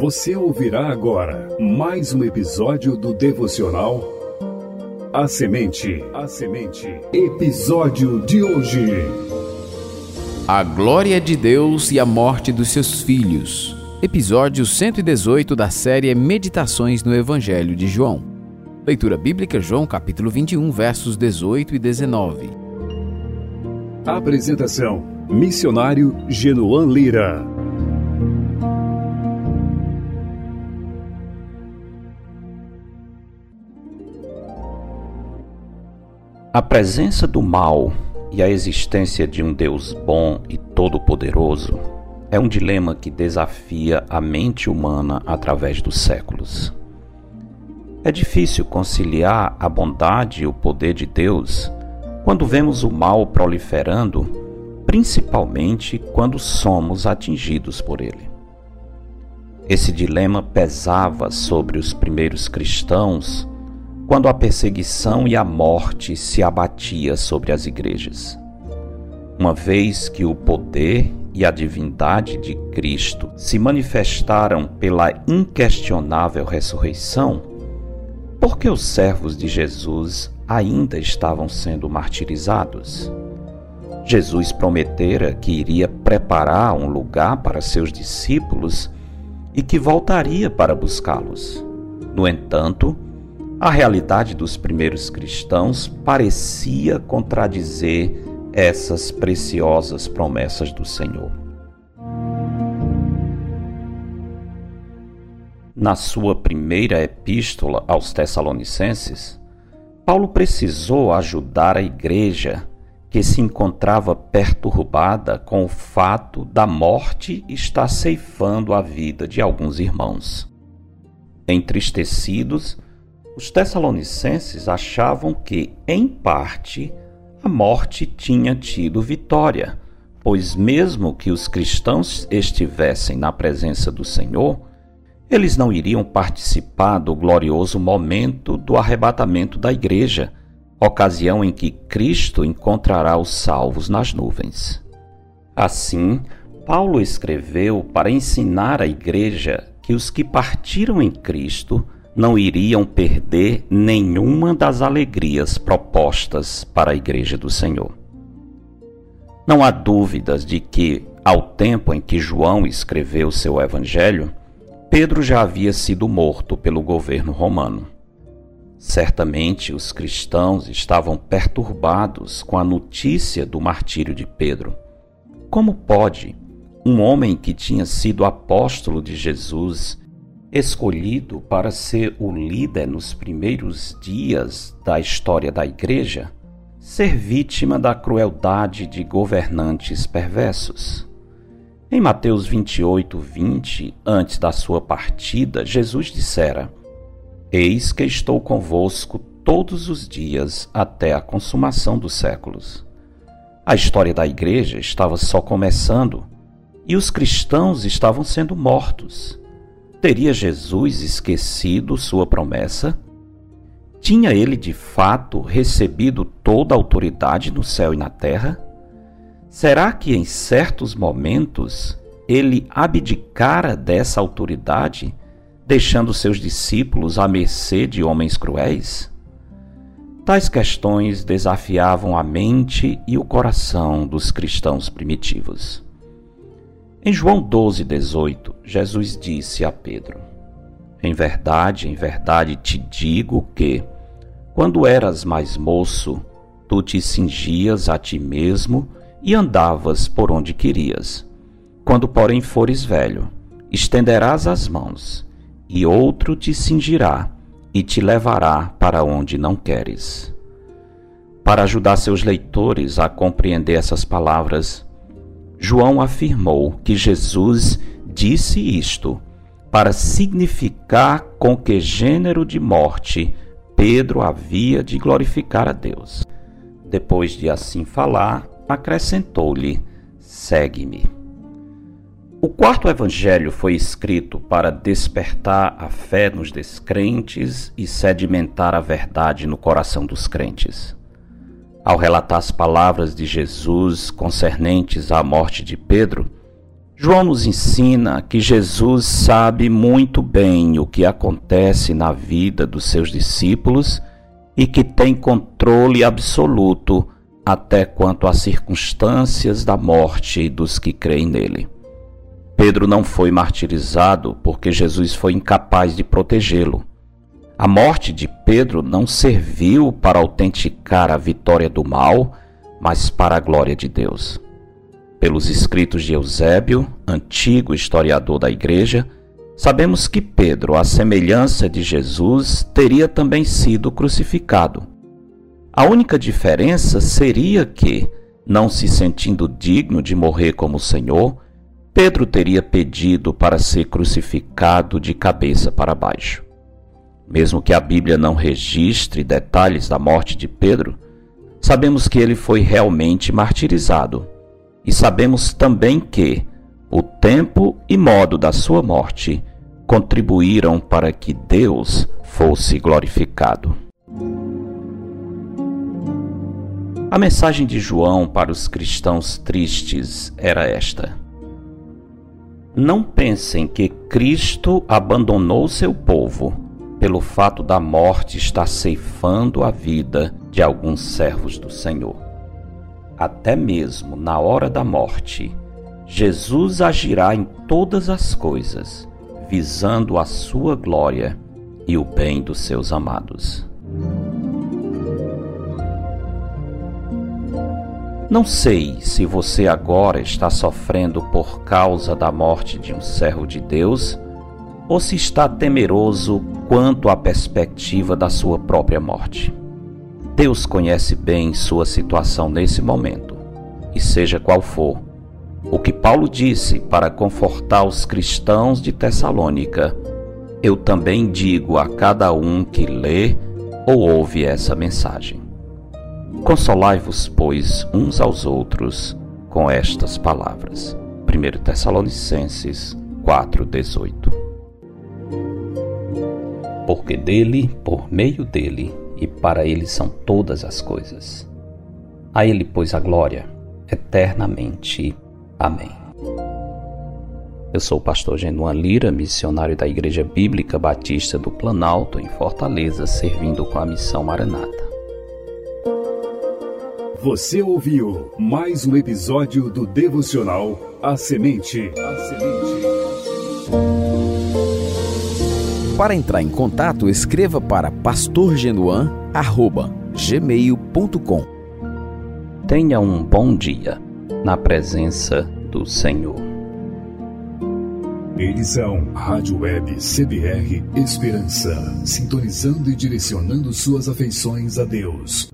Você ouvirá agora mais um episódio do devocional A Semente. A Semente. Episódio de hoje. A glória de Deus e a morte dos seus filhos. Episódio 118 da série Meditações no Evangelho de João. Leitura bíblica João capítulo 21, versos 18 e 19. Apresentação: Missionário Genoan Lira. A presença do mal e a existência de um Deus bom e todo-poderoso é um dilema que desafia a mente humana através dos séculos. É difícil conciliar a bondade e o poder de Deus quando vemos o mal proliferando, principalmente quando somos atingidos por ele. Esse dilema pesava sobre os primeiros cristãos quando a perseguição e a morte se abatia sobre as igrejas. Uma vez que o poder e a divindade de Cristo se manifestaram pela inquestionável ressurreição, por que os servos de Jesus ainda estavam sendo martirizados? Jesus prometera que iria preparar um lugar para seus discípulos e que voltaria para buscá-los. No entanto, a realidade dos primeiros cristãos parecia contradizer essas preciosas promessas do Senhor. Na sua primeira epístola aos Tessalonicenses, Paulo precisou ajudar a igreja que se encontrava perturbada com o fato da morte estar ceifando a vida de alguns irmãos. Entristecidos, os Tessalonicenses achavam que, em parte, a morte tinha tido vitória, pois, mesmo que os cristãos estivessem na presença do Senhor, eles não iriam participar do glorioso momento do arrebatamento da igreja, ocasião em que Cristo encontrará os salvos nas nuvens. Assim, Paulo escreveu para ensinar a igreja que os que partiram em Cristo não iriam perder nenhuma das alegrias propostas para a Igreja do Senhor. Não há dúvidas de que, ao tempo em que João escreveu seu Evangelho, Pedro já havia sido morto pelo governo romano. Certamente os cristãos estavam perturbados com a notícia do martírio de Pedro. Como pode um homem que tinha sido apóstolo de Jesus escolhido para ser o líder nos primeiros dias da história da Igreja, ser vítima da crueldade de governantes perversos. Em Mateus 28, 20, antes da sua partida, Jesus dissera: Eis que estou convosco todos os dias até a consumação dos séculos. A história da igreja estava só começando e os cristãos estavam sendo mortos. Teria Jesus esquecido sua promessa? Tinha ele de fato recebido toda a autoridade no céu e na terra? Será que em certos momentos ele abdicara dessa autoridade, deixando seus discípulos à mercê de homens cruéis? Tais questões desafiavam a mente e o coração dos cristãos primitivos. Em João 12, 18, Jesus disse a Pedro: Em verdade, em verdade te digo que, quando eras mais moço, tu te cingias a ti mesmo e andavas por onde querias. Quando, porém, fores velho, estenderás as mãos, e outro te cingirá e te levará para onde não queres. Para ajudar seus leitores a compreender essas palavras, João afirmou que Jesus disse isto para significar com que gênero de morte Pedro havia de glorificar a Deus. Depois de assim falar, acrescentou-lhe: Segue-me. O quarto evangelho foi escrito para despertar a fé nos descrentes e sedimentar a verdade no coração dos crentes. Ao relatar as palavras de Jesus concernentes à morte de Pedro, João nos ensina que Jesus sabe muito bem o que acontece na vida dos seus discípulos e que tem controle absoluto até quanto às circunstâncias da morte dos que creem nele. Pedro não foi martirizado porque Jesus foi incapaz de protegê-lo. A morte de Pedro não serviu para autenticar a vitória do mal, mas para a glória de Deus pelos escritos de Eusébio, antigo historiador da Igreja, sabemos que Pedro, à semelhança de Jesus, teria também sido crucificado. A única diferença seria que, não se sentindo digno de morrer como o Senhor, Pedro teria pedido para ser crucificado de cabeça para baixo. Mesmo que a Bíblia não registre detalhes da morte de Pedro, sabemos que ele foi realmente martirizado e sabemos também que o tempo e modo da sua morte contribuíram para que Deus fosse glorificado. A mensagem de João para os cristãos tristes era esta: Não pensem que Cristo abandonou seu povo pelo fato da morte estar ceifando a vida de alguns servos do Senhor até mesmo na hora da morte, Jesus agirá em todas as coisas, visando a sua glória e o bem dos seus amados. Não sei se você agora está sofrendo por causa da morte de um servo de Deus ou se está temeroso quanto à perspectiva da sua própria morte. Deus conhece bem sua situação nesse momento, e seja qual for, o que Paulo disse para confortar os cristãos de Tessalônica, eu também digo a cada um que lê ou ouve essa mensagem. Consolai-vos, pois, uns aos outros com estas palavras. 1 Tessalonicenses 4,18 Porque dele, por meio dele, e para ele são todas as coisas. A ele, pois, a glória eternamente. Amém. Eu sou o pastor Genuan Lira, missionário da Igreja Bíblica Batista do Planalto, em Fortaleza, servindo com a missão Maranata. Você ouviu mais um episódio do devocional A Semente. A Semente. Para entrar em contato, escreva para pastorgenuan@gmail.com. Tenha um bom dia na presença do Senhor. Edição Rádio Web CBR Esperança, sintonizando e direcionando suas afeições a Deus.